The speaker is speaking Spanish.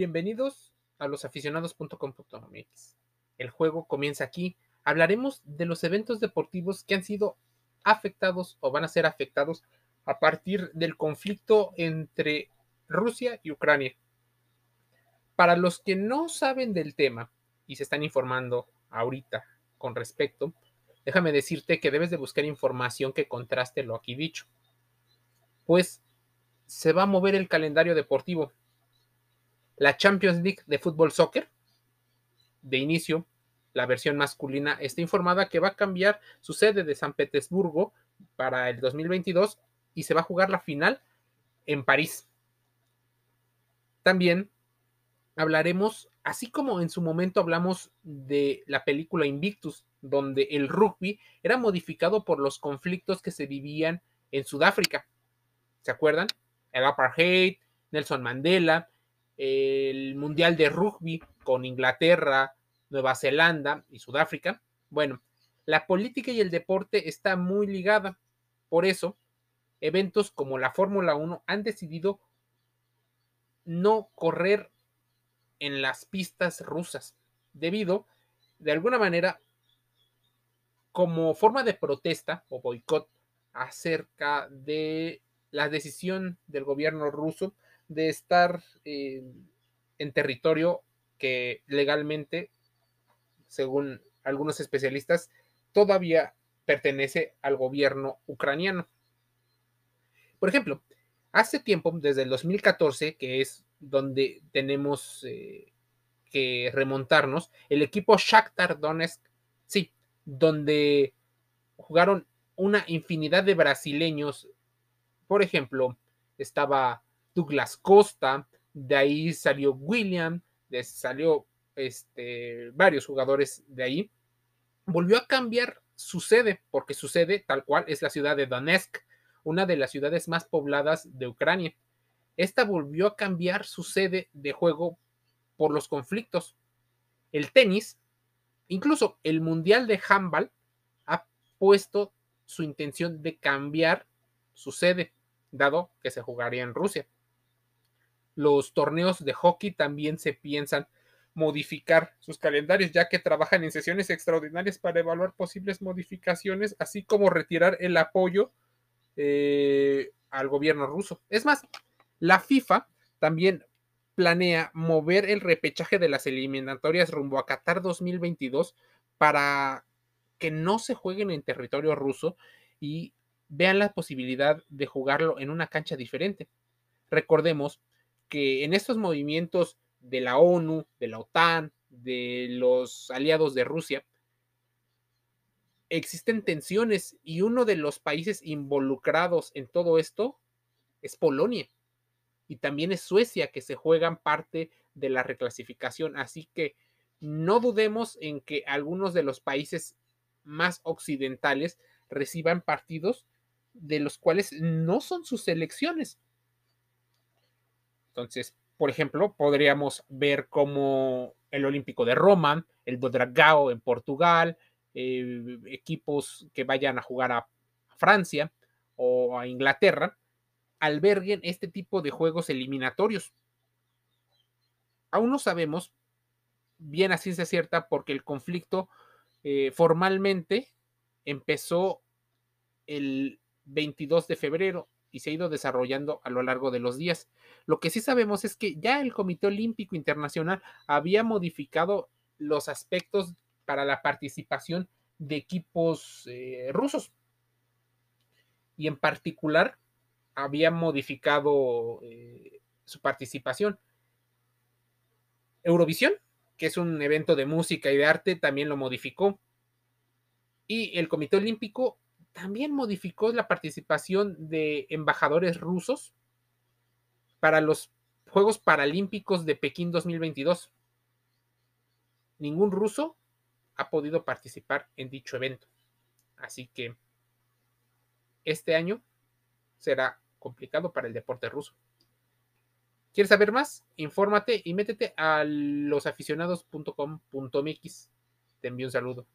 Bienvenidos a losaficionados.com.mx. El juego comienza aquí. Hablaremos de los eventos deportivos que han sido afectados o van a ser afectados a partir del conflicto entre Rusia y Ucrania. Para los que no saben del tema y se están informando ahorita con respecto, déjame decirte que debes de buscar información que contraste lo aquí dicho. Pues se va a mover el calendario deportivo la Champions League de fútbol soccer, de inicio, la versión masculina está informada que va a cambiar su sede de San Petersburgo para el 2022 y se va a jugar la final en París. También hablaremos, así como en su momento hablamos de la película Invictus, donde el rugby era modificado por los conflictos que se vivían en Sudáfrica. ¿Se acuerdan? El apartheid, Nelson Mandela, el Mundial de Rugby con Inglaterra, Nueva Zelanda y Sudáfrica. Bueno, la política y el deporte está muy ligada. Por eso, eventos como la Fórmula 1 han decidido no correr en las pistas rusas, debido, de alguna manera, como forma de protesta o boicot acerca de la decisión del gobierno ruso de estar en territorio que legalmente, según algunos especialistas, todavía pertenece al gobierno ucraniano. Por ejemplo, hace tiempo, desde el 2014, que es donde tenemos eh, que remontarnos, el equipo Shakhtar Donetsk, sí, donde jugaron una infinidad de brasileños. Por ejemplo, estaba Douglas Costa, de ahí salió William, de, salió este, varios jugadores de ahí. Volvió a cambiar su sede, porque su sede tal cual es la ciudad de Donetsk, una de las ciudades más pobladas de Ucrania. Esta volvió a cambiar su sede de juego por los conflictos. El tenis, incluso el Mundial de Handball, ha puesto su intención de cambiar su sede, dado que se jugaría en Rusia los torneos de hockey también se piensan modificar sus calendarios, ya que trabajan en sesiones extraordinarias para evaluar posibles modificaciones, así como retirar el apoyo eh, al gobierno ruso. Es más, la FIFA también planea mover el repechaje de las eliminatorias rumbo a Qatar 2022 para que no se jueguen en territorio ruso y vean la posibilidad de jugarlo en una cancha diferente. Recordemos que en estos movimientos de la ONU, de la OTAN, de los aliados de Rusia, existen tensiones y uno de los países involucrados en todo esto es Polonia y también es Suecia que se juegan parte de la reclasificación. Así que no dudemos en que algunos de los países más occidentales reciban partidos de los cuales no son sus elecciones. Entonces, por ejemplo, podríamos ver como el Olímpico de Roma, el Bodragao en Portugal, eh, equipos que vayan a jugar a Francia o a Inglaterra, alberguen este tipo de juegos eliminatorios. Aún no sabemos bien a ciencia cierta porque el conflicto eh, formalmente empezó el 22 de febrero y se ha ido desarrollando a lo largo de los días. Lo que sí sabemos es que ya el Comité Olímpico Internacional había modificado los aspectos para la participación de equipos eh, rusos. Y en particular había modificado eh, su participación. Eurovisión, que es un evento de música y de arte, también lo modificó. Y el Comité Olímpico también modificó la participación de embajadores rusos para los Juegos Paralímpicos de Pekín 2022. Ningún ruso ha podido participar en dicho evento. Así que este año será complicado para el deporte ruso. ¿Quieres saber más? Infórmate y métete a losaficionados.com.mx. Te envío un saludo.